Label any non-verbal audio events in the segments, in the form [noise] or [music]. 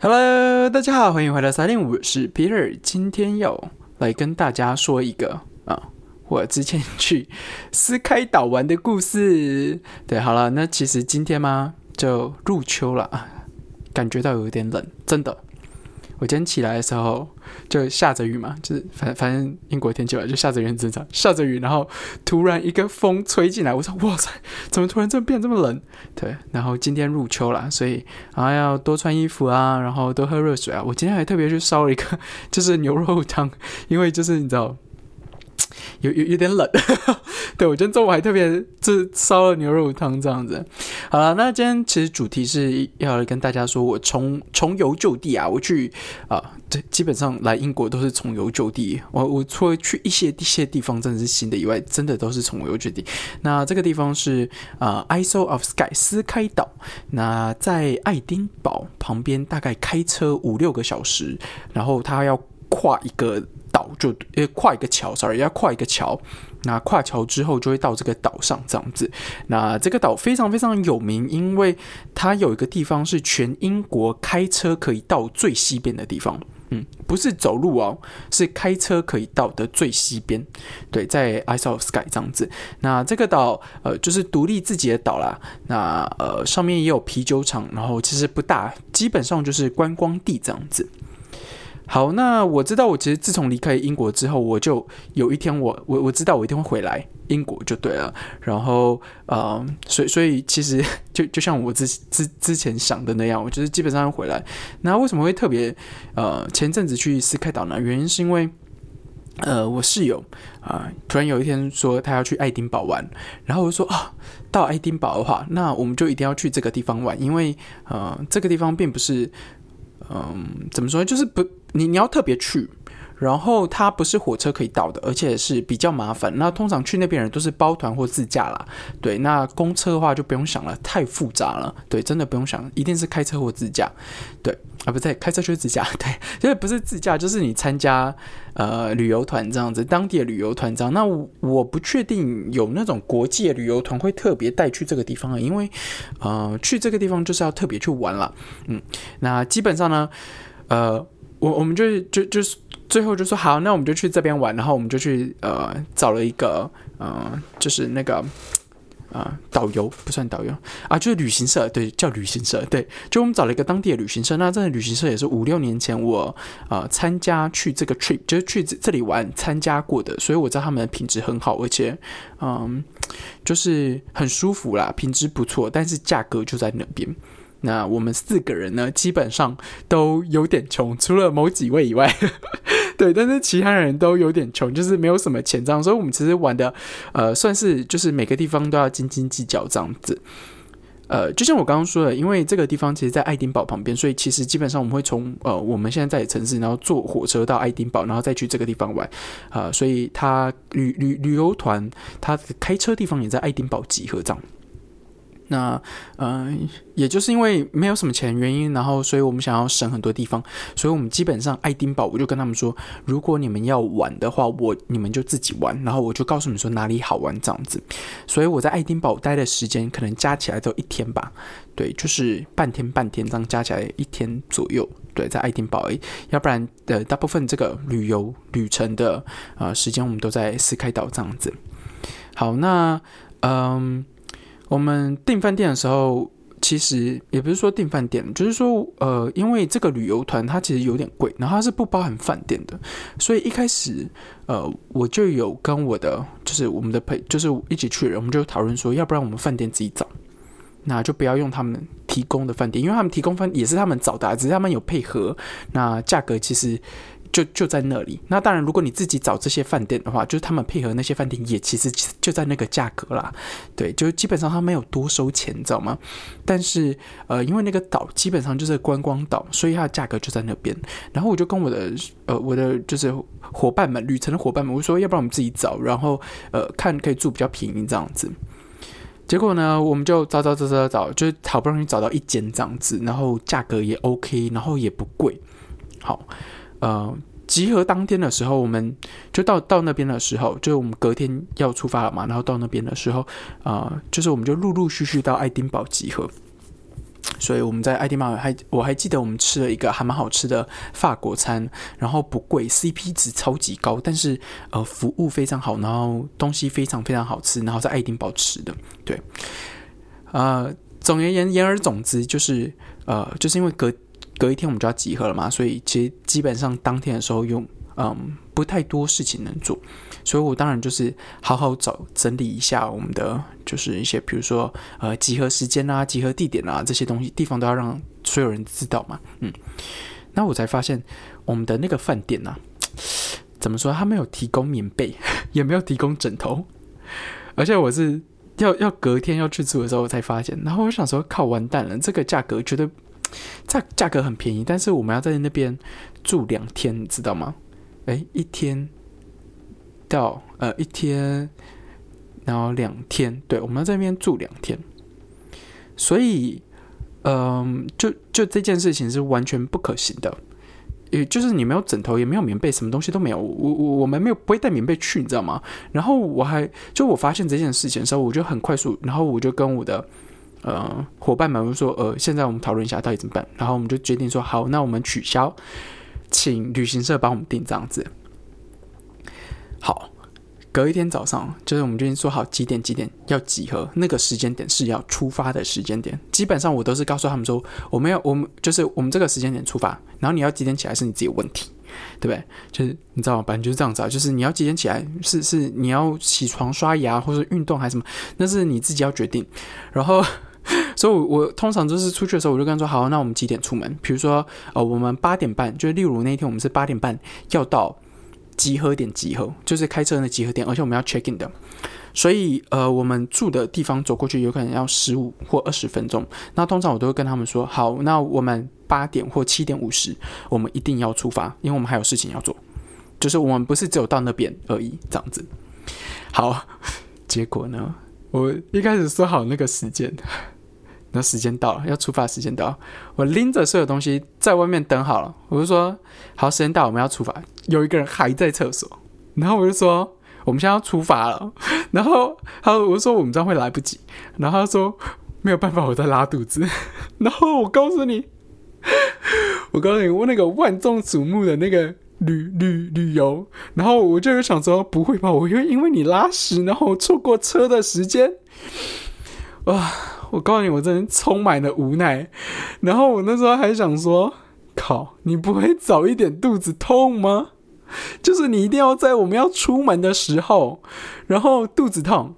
Hello，大家好，欢迎回到三点五，我是 Peter，今天要来跟大家说一个啊，我之前去斯开岛玩的故事。对，好了，那其实今天嘛，就入秋了啊，感觉到有点冷，真的。我今天起来的时候就下着雨嘛，就是反反正英国天气吧，就下着雨很正常，下着雨，然后突然一个风吹进来，我说哇塞，怎么突然这么变这么冷？对，然后今天入秋了，所以然后要多穿衣服啊，然后多喝热水啊。我今天还特别去烧了一个 [laughs] 就是牛肉汤，因为就是你知道。有有有点冷，[laughs] 对我今天中午还特别这烧了牛肉汤这样子。好了，那今天其实主题是要跟大家说，我重重游旧地啊，我去啊，对，基本上来英国都是重游旧地。我我除了去一些一些地方真的是新的以外，真的都是重游旧地。那这个地方是啊，Isle of Skye 斯开岛，那在爱丁堡旁边，大概开车五六个小时，然后它要跨一个。岛就呃跨一个桥，sorry，要跨一个桥。那跨桥之后就会到这个岛上这样子。那这个岛非常非常有名，因为它有一个地方是全英国开车可以到最西边的地方。嗯，不是走路哦，是开车可以到的最西边。对，在 i s l e of Sky 这样子。那这个岛呃就是独立自己的岛啦。那呃上面也有啤酒厂，然后其实不大，基本上就是观光地这样子。好，那我知道，我其实自从离开英国之后，我就有一天，我我我知道我一定会回来英国就对了。然后，呃，所以所以其实 [laughs] 就就像我之之之前想的那样，我就是基本上要回来。那为什么会特别呃前阵子去斯开岛呢？原因是因为呃我室友啊突然有一天说他要去爱丁堡玩，然后我就说啊到爱丁堡的话，那我们就一定要去这个地方玩，因为呃这个地方并不是。嗯，怎么说？就是不，你你要特别去，然后它不是火车可以到的，而且是比较麻烦。那通常去那边人都是包团或自驾啦。对，那公车的话就不用想了，太复杂了。对，真的不用想，一定是开车或自驾。对，啊，不对，开车就是自驾。[laughs] 对，因为不是自驾，就是你参加呃旅游团这样子，当地的旅游团这样。那我不确定有那种国际的旅游团会特别带去这个地方啊，因为呃去这个地方就是要特别去玩了。嗯，那基本上呢，呃，我我们就就就是最后就说好，那我们就去这边玩，然后我们就去呃找了一个呃就是那个。啊，导游不算导游啊，就是旅行社，对，叫旅行社，对，就我们找了一个当地的旅行社。那这个旅行社也是五六年前我啊参加去这个 trip，就是去这里玩参加过的，所以我知道他们的品质很好，而且嗯，就是很舒服啦，品质不错，但是价格就在那边。那我们四个人呢，基本上都有点穷，除了某几位以外。[laughs] 对，但是其他人都有点穷，就是没有什么钱这样，所以我们其实玩的，呃，算是就是每个地方都要斤斤计较这样子。呃，就像我刚刚说的，因为这个地方其实，在爱丁堡旁边，所以其实基本上我们会从呃我们现在在的城市，然后坐火车到爱丁堡，然后再去这个地方玩。啊，所以他旅旅旅游团，他开车地方也在爱丁堡集合这样。那，嗯，也就是因为没有什么钱原因，然后，所以我们想要省很多地方，所以我们基本上爱丁堡，我就跟他们说，如果你们要玩的话，我你们就自己玩，然后我就告诉你们说哪里好玩这样子。所以我在爱丁堡待的时间可能加起来都一天吧，对，就是半天半天这样加起来一天左右，对，在爱丁堡，要不然的大部分这个旅游旅程的呃时间我们都在斯开岛这样子。好，那嗯。我们订饭店的时候，其实也不是说订饭店，就是说，呃，因为这个旅游团它其实有点贵，然后它是不包含饭店的，所以一开始，呃，我就有跟我的就是我们的陪，就是一起去的人，我们就讨论说，要不然我们饭店自己找，那就不要用他们提供的饭店，因为他们提供饭也是他们找的，只是他们有配合，那价格其实。就就在那里。那当然，如果你自己找这些饭店的话，就是他们配合那些饭店，也其实就在那个价格啦。对，就基本上他没有多收钱，知道吗？但是呃，因为那个岛基本上就是观光岛，所以它的价格就在那边。然后我就跟我的呃我的就是伙伴们，旅程的伙伴们，我说要不然我们自己找，然后呃看可以住比较便宜这样子。结果呢，我们就找找找找找，就是好不容易找到一间这样子，然后价格也 OK，然后也不贵，好。呃，集合当天的时候，我们就到到那边的时候，就是我们隔天要出发了嘛。然后到那边的时候，啊，就是我们就陆陆续续到爱丁堡集合。所以我们在爱丁堡还我还记得我们吃了一个还蛮好吃的法国餐，然后不贵，CP 值超级高，但是呃服务非常好，然后东西非常非常好吃，然后在爱丁堡吃的，对，呃，总而言言而总之就是呃就是因为隔隔一天我们就要集合了嘛，所以其实基本上当天的时候用嗯不太多事情能做。所以我当然就是好好找整理一下我们的，就是一些比如说呃集合时间啊、集合地点啊这些东西地方都要让所有人知道嘛，嗯，那我才发现我们的那个饭店呐，怎么说？他没有提供棉被，[laughs] 也没有提供枕头，而且我是要要隔天要去住的时候我才发现，然后我想说靠完蛋了，这个价格觉得价价格很便宜，但是我们要在那边住两天，你知道吗？哎，一天。到呃一天，然后两天，对，我们要在那边住两天，所以，嗯，就就这件事情是完全不可行的，也就是你没有枕头，也没有棉被，什么东西都没有，我我我们没有不会带棉被去，你知道吗？然后我还就我发现这件事情的时候，我就很快速，然后我就跟我的呃伙伴们就说，呃，现在我们讨论一下到底怎么办，然后我们就决定说，好，那我们取消，请旅行社帮我们订这样子。好，隔一天早上，就是我们就已经说好几点几点要集合，那个时间点是要出发的时间点。基本上我都是告诉他们说，我们要我们就是我们这个时间点出发，然后你要几点起来是你自己问题，对不对？就是你知道吗？反正就是这样子啊，就是你要几点起来是是你要起床刷牙或者运动还是什么，那是你自己要决定。然后，所以我我通常就是出去的时候，我就跟他说好，那我们几点出门？比如说呃，我们八点半，就例如那一天我们是八点半要到。集合点集合就是开车的集合点，而且我们要 check in 的，所以呃，我们住的地方走过去有可能要十五或二十分钟。那通常我都会跟他们说，好，那我们八点或七点五十，我们一定要出发，因为我们还有事情要做，就是我们不是只有到那边而已，这样子。好，结果呢，[laughs] 我一开始说好那个时间。那时间到了，要出发时间到了，我拎着所有东西在外面等好了。我就说好，时间到，我们要出发。有一个人还在厕所，然后我就说我们现在要出发了。[laughs] 然后他我说我们这样会来不及。然后他说没有办法，我在拉肚子。[laughs] 然后我告诉你，[laughs] 我告诉你，我那个万众瞩目的那个旅旅旅游，然后我就想说不会吧，我会因为你拉屎，然后错过车的时间，哇！我告诉你，我真的充满了无奈。然后我那时候还想说：“靠，你不会早一点肚子痛吗？就是你一定要在我们要出门的时候，然后肚子痛。”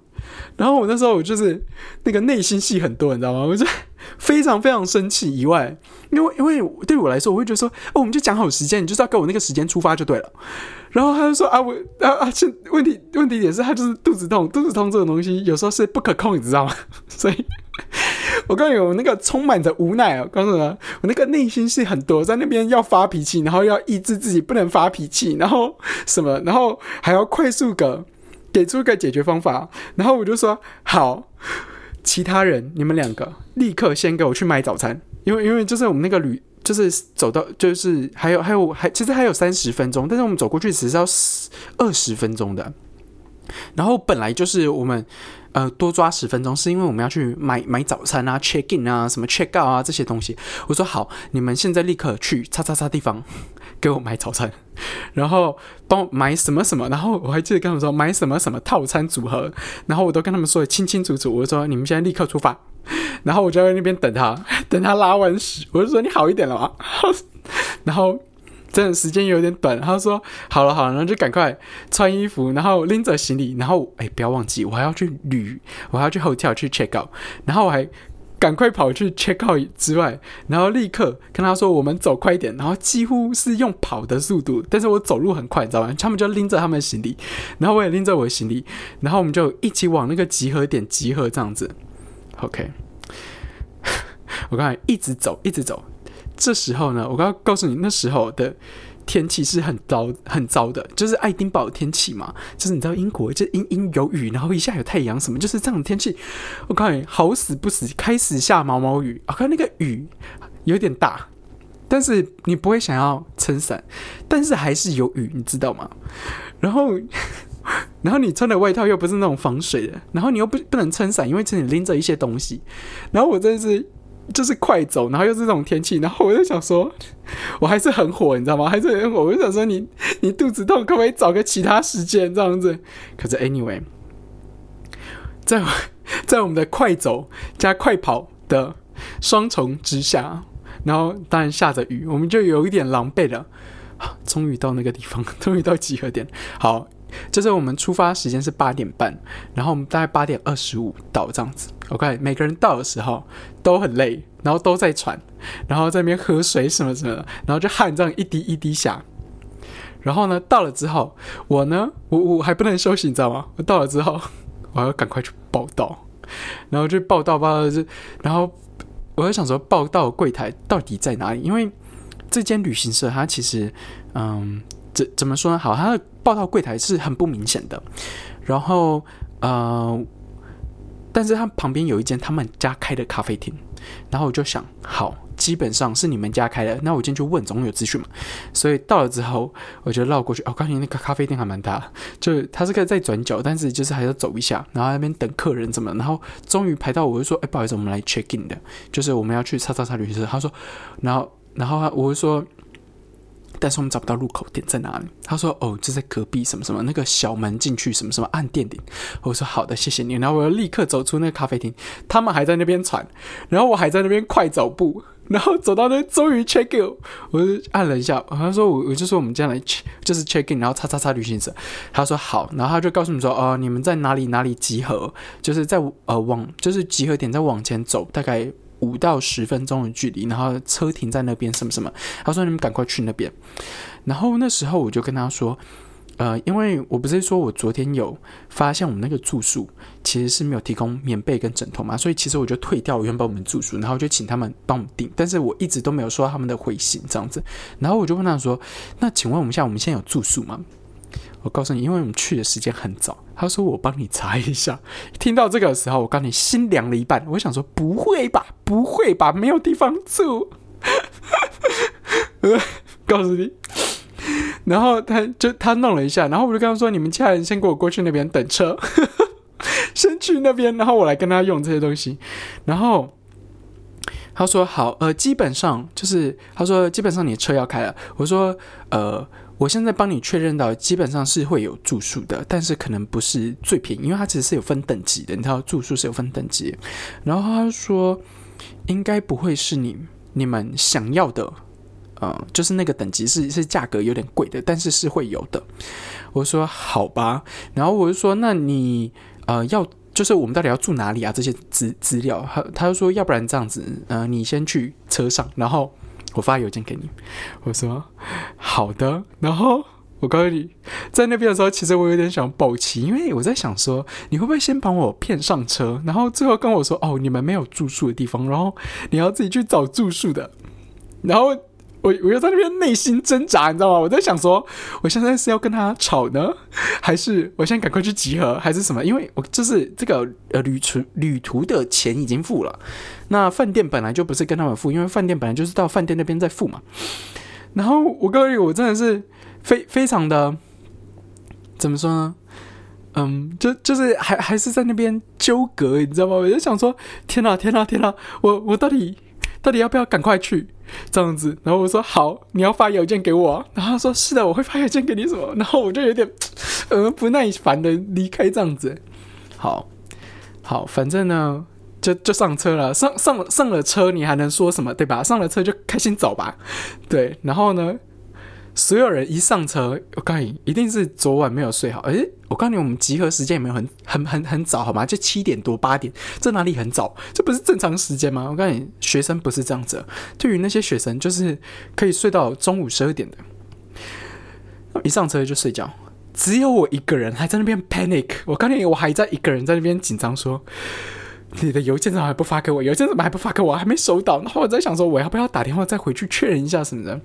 然后我那时候我就是那个内心戏很多，你知道吗？我就 [laughs] 非常非常生气。以外，因为因为对我来说，我会觉得说：“哦，我们就讲好时间，你就是要跟我那个时间出发就对了。”然后他就说：“啊，我啊啊，[laughs] 这问题问题点是他就是肚子痛，肚子痛这种东西有时候是不可控，你知道吗？[laughs] 所以。”我告诉你，我那个充满着无奈啊！告诉你，我那个内心戏很多，在那边要发脾气，然后要抑制自己不能发脾气，然后什么，然后还要快速的给出一个解决方法。然后我就说好，其他人你们两个立刻先给我去买早餐，因为因为就是我们那个旅就是走到就是还有还有还其实还有三十分钟，但是我们走过去只是要二十分钟的。然后本来就是我们。呃，多抓十分钟，是因为我们要去买买早餐啊，check in 啊，什么 check out 啊这些东西。我说好，你们现在立刻去叉叉叉地方给我买早餐，[laughs] 然后帮我买什么什么，然后我还记得跟他们说买什么什么套餐组合，然后我都跟他们说的清清楚楚。我说你们现在立刻出发，[laughs] 然后我就在那边等他，[laughs] 等他拉完屎，我就说你好一点了吗？然后。真的时间有点短，他说好了好了，然后就赶快穿衣服，然后拎着行李，然后哎不要忘记我还要去旅，我还要去 hotel 去 check out，然后我还赶快跑去 check out 之外，然后立刻跟他说我们走快一点，然后几乎是用跑的速度，但是我走路很快，你知道吗？他们就拎着他们的行李，然后我也拎着我的行李，然后我们就一起往那个集合点集合这样子。OK，[laughs] 我刚才一直走一直走。这时候呢，我刚告诉你，那时候的天气是很糟、很糟的，就是爱丁堡的天气嘛，就是你知道英国就阴阴有雨，然后一下有太阳，什么就是这样的天气。我告诉你，好死不死，开始下毛毛雨，我看那个雨有点大，但是你不会想要撑伞，但是还是有雨，你知道吗？然后，[laughs] 然后你穿的外套又不是那种防水的，然后你又不不能撑伞，因为这里拎着一些东西，然后我真是。就是快走，然后又是这种天气，然后我就想说，[laughs] 我还是很火，你知道吗？还是很火，我就想说，你 [laughs] 你肚子痛，可不可以找个其他时间这样子？可是 anyway，在 [laughs] 在我们的快走加快跑的双重之下，然后当然下着雨，我们就有一点狼狈了。[sighs] 终于到那个地方，终于到集合点。好。就是我们出发时间是八点半，然后我们大概八点二十五到这样子。OK，每个人到的时候都很累，然后都在喘，然后在那边喝水什么什么的，然后就汗这样一滴一滴下。然后呢，到了之后，我呢，我我还不能休息，你知道吗？我到了之后，我要赶快去报道，然后就报道报道就，然后我就想说报道柜台到底在哪里？因为这间旅行社它其实，嗯。怎怎么说呢？好，他的报到柜台是很不明显的，然后呃，但是他旁边有一间他们家开的咖啡厅，然后我就想，好，基本上是你们家开的，那我进去问，总有资讯嘛。所以到了之后，我就绕过去，哦，刚才那个咖啡店还蛮大，就是他是可以再转角，但是就是还要走一下，然后那边等客人怎么，然后终于排到，我就说，哎，不好意思，我们来 check in 的，就是我们要去叉叉叉旅行社。他说，然后然后他我就说。但是我们找不到入口点在哪里？他说：“哦，就在隔壁什么什么那个小门进去什么什么按电铃。”我说：“好的，谢谢你。”然后我要立刻走出那个咖啡厅，他们还在那边传，然后我还在那边快走步，然后走到那终于 check in，我就按了一下，他说：“我我就说我们将来就是 check in，然后叉叉叉旅行社。”他说：“好。”然后他就告诉你说：“哦，你们在哪里哪里集合？就是在呃往就是集合点再往前走大概。”五到十分钟的距离，然后车停在那边，什么什么。他说：“你们赶快去那边。”然后那时候我就跟他说：“呃，因为我不是说我昨天有发现我们那个住宿其实是没有提供棉被跟枕头嘛，所以其实我就退掉原本我们住宿，然后就请他们帮我们订。但是我一直都没有收到他们的回信，这样子。然后我就问他说：‘那请问我们现在我们现在有住宿吗？’我告诉你，因为我们去的时间很早。他说：“我帮你查一下。”听到这个时候，我告诉你，心凉了一半。我想说：“不会吧，不会吧，没有地方住。[laughs] ”告诉你，然后他就他弄了一下，然后我就跟他说：“你们家人先给我过去那边等车，[laughs] 先去那边，然后我来跟他用这些东西。”然后他说：“好，呃，基本上就是他说基本上你车要开了。”我说：“呃。”我现在帮你确认到，基本上是会有住宿的，但是可能不是最便宜，因为它其实是有分等级的。你知道住宿是有分等级，然后他说应该不会是你你们想要的，呃，就是那个等级是是价格有点贵的，但是是会有的。我说好吧，然后我就说那你呃要就是我们到底要住哪里啊？这些资资料，他他就说要不然这样子，呃，你先去车上，然后。我发邮件给你，我说好的，然后我告诉你，在那边的时候，其实我有点想抱气，因为我在想说，你会不会先把我骗上车，然后最后跟我说，哦，你们没有住宿的地方，然后你要自己去找住宿的，然后。我我又在那边内心挣扎，你知道吗？我在想说，我现在是要跟他吵呢，[laughs] 还是我现在赶快去集合，还是什么？因为我就是这个呃旅途旅途的钱已经付了，那饭店本来就不是跟他们付，因为饭店本来就是到饭店那边再付嘛。然后我告诉你，我真的是非非常的怎么说呢？嗯，就就是还还是在那边纠葛，你知道吗？我就想说，天哪，天哪，天哪，我我到底到底要不要赶快去？这样子，然后我说好，你要发邮件给我，然后他说是的，我会发邮件给你什么，然后我就有点，呃，不耐烦的离开这样子。好，好，反正呢，就就上车了，上上上了车，你还能说什么，对吧？上了车就开心走吧，对，然后呢？所有人一上车，我告诉你，一定是昨晚没有睡好。诶，我告诉你，我们集合时间也没有很很很很早，好吗？就七点多八点，这哪里很早？这不是正常时间吗？我告诉你，学生不是这样子。对于那些学生，就是可以睡到中午十二点的，一上车就睡觉。只有我一个人还在那边 panic。我告诉你，我还在一个人在那边紧张，说你的邮件怎么还不发给我？邮件怎么还不发给我？还没收到。然后我在想说，我要不要打电话再回去确认一下什么的？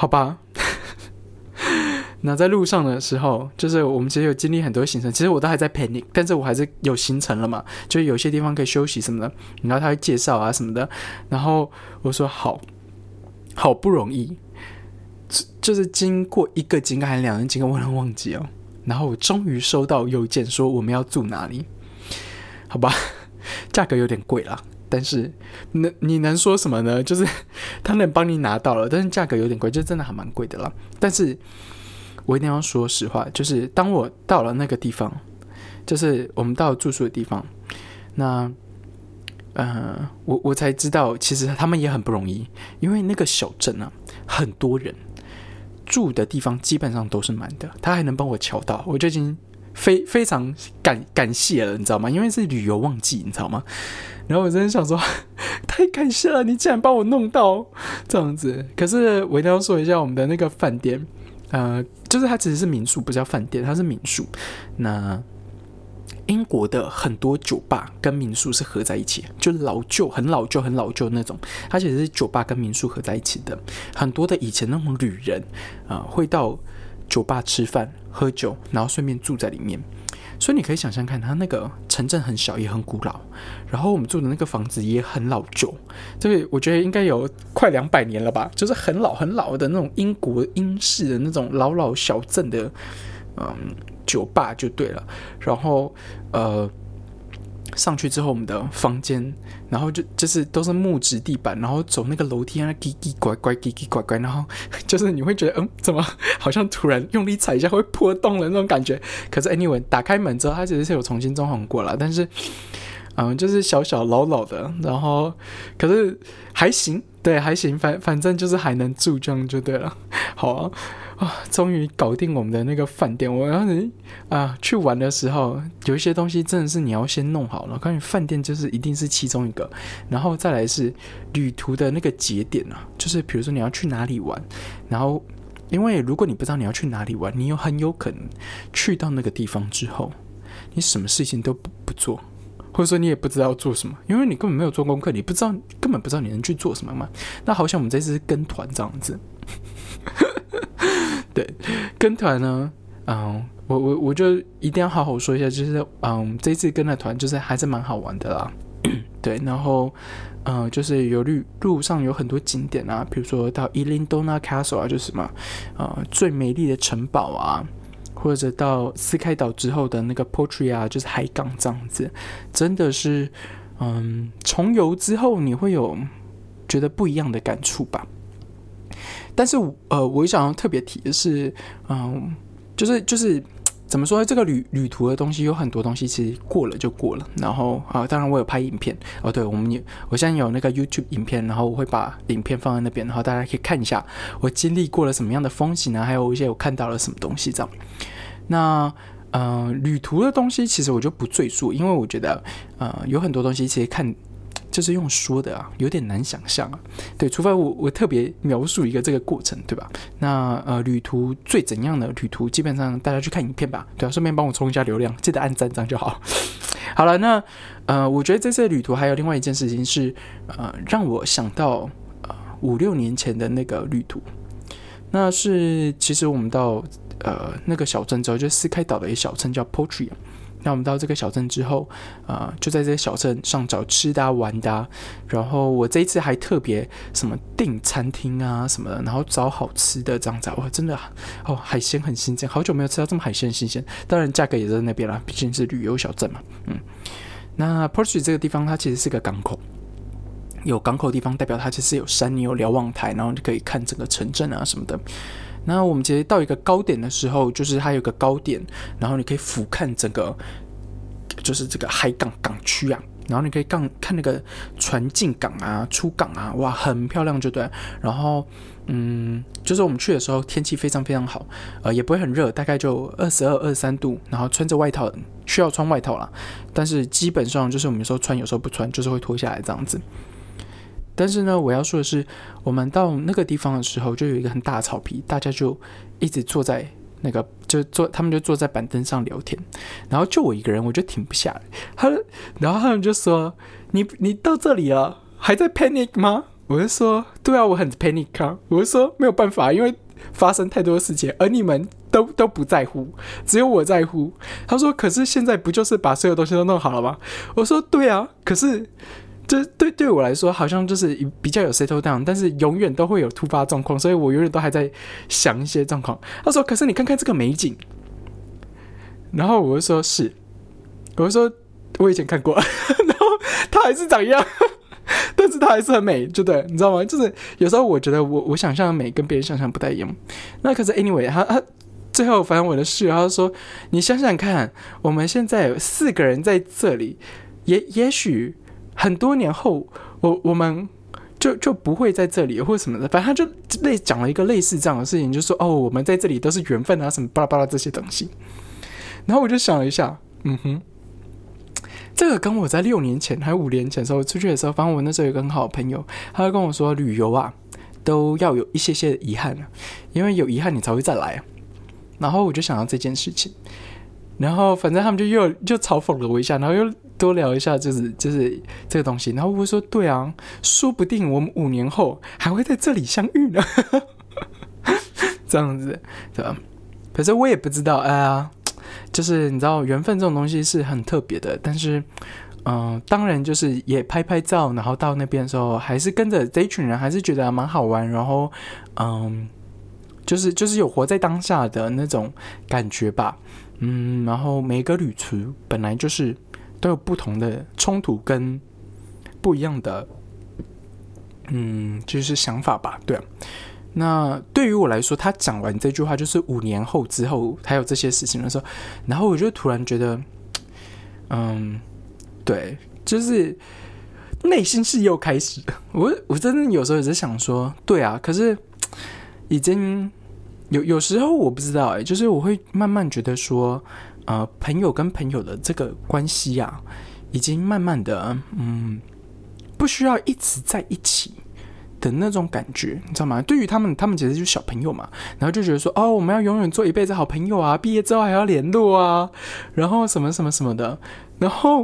好吧，[laughs] 那在路上的时候，就是我们其实有经历很多行程，其实我都还在陪你，但是我还是有行程了嘛，就有些地方可以休息什么的，然后他会介绍啊什么的，然后我说好，好不容易，就是经过一个景点还是两个景点我能忘记哦，然后我终于收到邮件说我们要住哪里，好吧，价格有点贵了。但是能你能说什么呢？就是他能帮你拿到了，但是价格有点贵，就真的还蛮贵的啦。但是我一定要说实话，就是当我到了那个地方，就是我们到住宿的地方，那呃，我我才知道，其实他们也很不容易，因为那个小镇啊，很多人住的地方基本上都是满的，他还能帮我瞧到，我就已经。非非常感感谢了，你知道吗？因为是旅游旺季，你知道吗？然后我真的想说，[laughs] 太感谢了，你竟然帮我弄到这样子。可是我一定要说一下我们的那个饭店，呃，就是它其实是民宿，不叫饭店，它是民宿。那英国的很多酒吧跟民宿是合在一起，就老旧、很老旧、很老旧那种，它其实是酒吧跟民宿合在一起的。很多的以前那种旅人啊，会到。酒吧吃饭喝酒，然后顺便住在里面，所以你可以想象看，它那个城镇很小，也很古老。然后我们住的那个房子也很老旧，这个我觉得应该有快两百年了吧，就是很老很老的那种英国英式的那种老老小镇的，嗯，酒吧就对了。然后呃。上去之后，我们的房间，然后就就是都是木质地板，然后走那个楼梯啊，叽叽拐拐，叽叽拐拐，然后 [laughs] 就是你会觉得，嗯，怎么好像突然用力踩一下会破洞了那种感觉？可是 anyway，打开门之后，它其实是有重新装潢过了，但是，嗯，就是小小老老的，然后可是还行，对，还行，反反正就是还能住这样就对了，好啊。啊，终于搞定我们的那个饭店。我当时啊去玩的时候，有一些东西真的是你要先弄好了。关于饭店就是一定是其中一个，然后再来是旅途的那个节点啊，就是比如说你要去哪里玩，然后因为如果你不知道你要去哪里玩，你有很有可能去到那个地方之后，你什么事情都不不做，或者说你也不知道做什么，因为你根本没有做功课，你不知道根本不知道你能去做什么嘛。那好像我们这次是跟团这样子。[laughs] 对，跟团呢，嗯，我我我就一定要好好说一下，就是嗯，这次跟的团就是还是蛮好玩的啦。[coughs] 对，然后嗯，就是有路路上有很多景点啊，比如说到伊林多纳城堡啊，就是什么呃最美丽的城堡啊，或者到斯开岛之后的那个 Portray 啊，就是海港这样子，真的是嗯，重游之后你会有觉得不一样的感触吧。但是，呃，我想要特别提的是，嗯，就是就是怎么说，这个旅旅途的东西有很多东西，其实过了就过了。然后啊，当然我有拍影片哦，对我们有，我现在有那个 YouTube 影片，然后我会把影片放在那边，然后大家可以看一下我经历过了什么样的风景啊，还有一些我看到了什么东西这样。那嗯，旅途的东西其实我就不赘述，因为我觉得呃，有很多东西其实看。就是用说的啊，有点难想象啊。对，除非我我特别描述一个这个过程，对吧？那呃，旅途最怎样的旅途，基本上大家去看影片吧，对啊，顺便帮我冲一下流量，记得按赞赞就好。[laughs] 好了，那呃，我觉得这次旅途还有另外一件事情是，呃，让我想到呃五六年前的那个旅途，那是其实我们到呃那个小镇之后，就是斯开岛的一个小镇叫 Portry。那我们到这个小镇之后，啊，就在这个小镇上找吃的、玩的。然后我这一次还特别什么订餐厅啊什么的，然后找好吃的这样子。哇，真的哦，海鲜很新鲜，好久没有吃到这么海鲜新鲜。当然价格也在那边啦，毕竟是旅游小镇嘛。嗯，那 Portsea 这个地方它其实是个港口，有港口地方代表它其实有山，你有瞭望台，然后就可以看整个城镇啊什么的。那我们其实到一个高点的时候，就是它有个高点，然后你可以俯瞰整个，就是这个海港港区啊，然后你可以看看那个船进港啊、出港啊，哇，很漂亮，就对。然后，嗯，就是我们去的时候天气非常非常好，呃，也不会很热，大概就二十二、二三度，然后穿着外套需要穿外套啦，但是基本上就是我们有时候穿，有时候不穿，就是会脱下来这样子。但是呢，我要说的是，我们到那个地方的时候，就有一个很大的草皮，大家就一直坐在那个，就坐，他们就坐在板凳上聊天，然后就我一个人，我就停不下来。他，然后他们就说：“你你到这里了，还在 panic 吗？”我就说：“对啊，我很 panic 啊。”我就说：“没有办法，因为发生太多事情，而你们都都不在乎，只有我在乎。”他说：“可是现在不就是把所有东西都弄好了吗？”我说：“对啊，可是。”这对对我来说好像就是比较有 settle down，但是永远都会有突发状况，所以我永远都还在想一些状况。他说：“可是你看看这个美景。”然后我就说：“是。”我就说：“我以前看过。[laughs] ”然后他还是长一样。但是他还是很美，就对，你知道吗？就是有时候我觉得我我想象的美跟别人想象不太一样。那可是 anyway，他他最后反正我的室友他说：“你想想看，我们现在有四个人在这里，也也许很多年后，我我们就就不会在这里或者什么的。反正他就类讲了一个类似这样的事情，就说哦，我们在这里都是缘分啊，什么巴拉巴拉这些东西。然后我就想了一下，嗯哼。”这个跟我在六年前还有五年前时候出去的时候，反正我那时候有个很好的朋友，他就跟我说，旅游啊都要有一些些遗憾，因为有遗憾你才会再来。然后我就想到这件事情，然后反正他们就又就嘲讽了我一下，然后又多聊一下，就是就是这个东西。然后我说，对啊，说不定我们五年后还会在这里相遇呢，[laughs] 这样子，对吧？可是我也不知道，哎呀。就是你知道缘分这种东西是很特别的，但是，嗯，当然就是也拍拍照，然后到那边的时候还是跟着这一群人，还是觉得蛮好玩，然后，嗯，就是就是有活在当下的那种感觉吧，嗯，然后每个旅途本来就是都有不同的冲突跟不一样的，嗯，就是想法吧，对。那对于我来说，他讲完这句话就是五年后之后还有这些事情的时候，然后我就突然觉得，嗯，对，就是内心是又开始。我我真的有时候也是想说，对啊，可是已经有有时候我不知道哎，就是我会慢慢觉得说，呃，朋友跟朋友的这个关系呀，已经慢慢的，嗯，不需要一直在一起。的那种感觉，你知道吗？对于他们，他们其实就是小朋友嘛，然后就觉得说，哦，我们要永远做一辈子好朋友啊，毕业之后还要联络啊，然后什么什么什么的，然后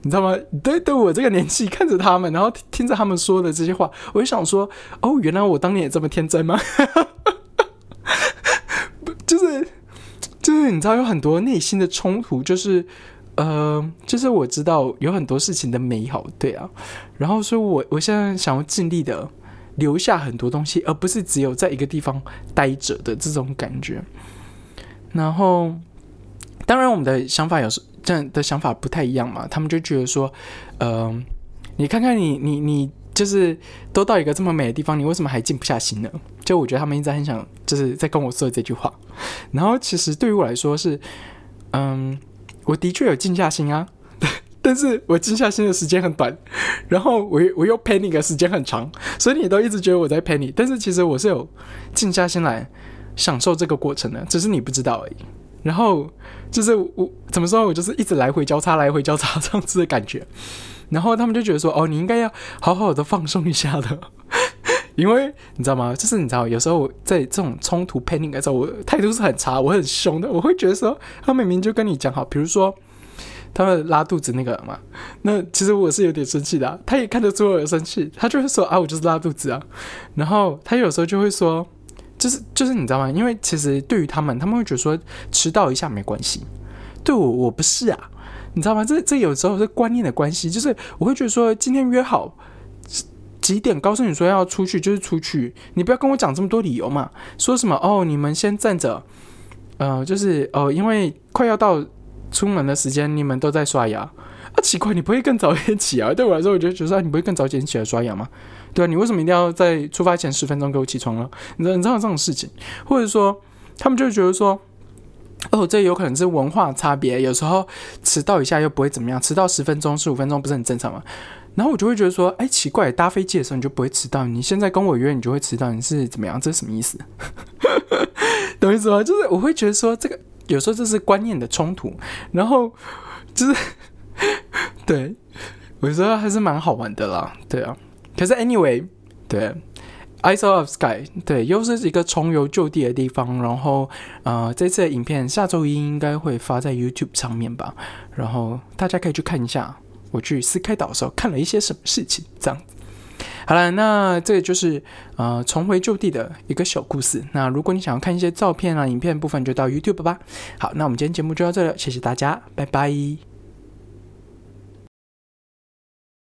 你知道吗？对，对我这个年纪看着他们，然后听着他们说的这些话，我就想说，哦，原来我当年也这么天真吗？就是，就是你知道有很多内心的冲突，就是。呃，就是我知道有很多事情的美好，对啊，然后所以，我我现在想要尽力的留下很多东西，而不是只有在一个地方待着的这种感觉。然后，当然，我们的想法有时这样的想法不太一样嘛，他们就觉得说，呃，你看看你你你，就是都到一个这么美的地方，你为什么还静不下心呢？就我觉得他们一直很想就是在跟我说这句话。然后，其实对于我来说是，嗯。我的确有静下心啊，[laughs] 但是我静下心的时间很短，然后我我又陪你的时间很长，所以你都一直觉得我在陪你但是其实我是有静下心来享受这个过程的，只是你不知道而已。然后就是我怎么说，我就是一直来回交叉，来回交叉这样子的感觉。然后他们就觉得说，哦，你应该要好好的放松一下的，[laughs] 因为你知道吗？就是你知道，有时候在这种冲突 panic 的时候，我态度是很差，我很凶的。我会觉得说，他明明就跟你讲好，比如说他们拉肚子那个嘛，那其实我是有点生气的。他也看得出我有生气，他就会说啊，我就是拉肚子啊。然后他有时候就会说，就是就是你知道吗？因为其实对于他们，他们会觉得说迟到一下没关系，对我我不是啊。你知道吗？这这有时候是观念的关系，就是我会觉得说，今天约好几点，告诉你说要出去就是出去，你不要跟我讲这么多理由嘛。说什么哦，你们先站着，呃，就是哦，因为快要到出门的时间，你们都在刷牙。啊，奇怪，你不会更早一点起啊？对我来说，我觉得就觉得你不会更早一点起来刷牙吗？对啊，你为什么一定要在出发前十分钟给我起床呢？你知道你知道这种事情，或者说他们就觉得说。哦，这有可能是文化差别，有时候迟到一下又不会怎么样，迟到十分钟、十五分钟不是很正常吗？然后我就会觉得说，哎，奇怪，搭飞机的时候你就不会迟到，你现在跟我约你就会迟到，你是怎么样？这是什么意思？[laughs] 懂意思吗？就是我会觉得说，这个有时候这是观念的冲突，然后就是 [laughs] 对，我觉得还是蛮好玩的啦，对啊。可是 anyway，对。Isle of Sky，对，又是一个重游旧地的地方。然后，呃，这次的影片下周一应该会发在 YouTube 上面吧。然后大家可以去看一下，我去斯开岛的时候看了一些什么事情。这样，好了，那这就是呃重回旧地的一个小故事。那如果你想要看一些照片啊、影片部分，就到 YouTube 吧。好，那我们今天节目就到这了，谢谢大家，拜拜。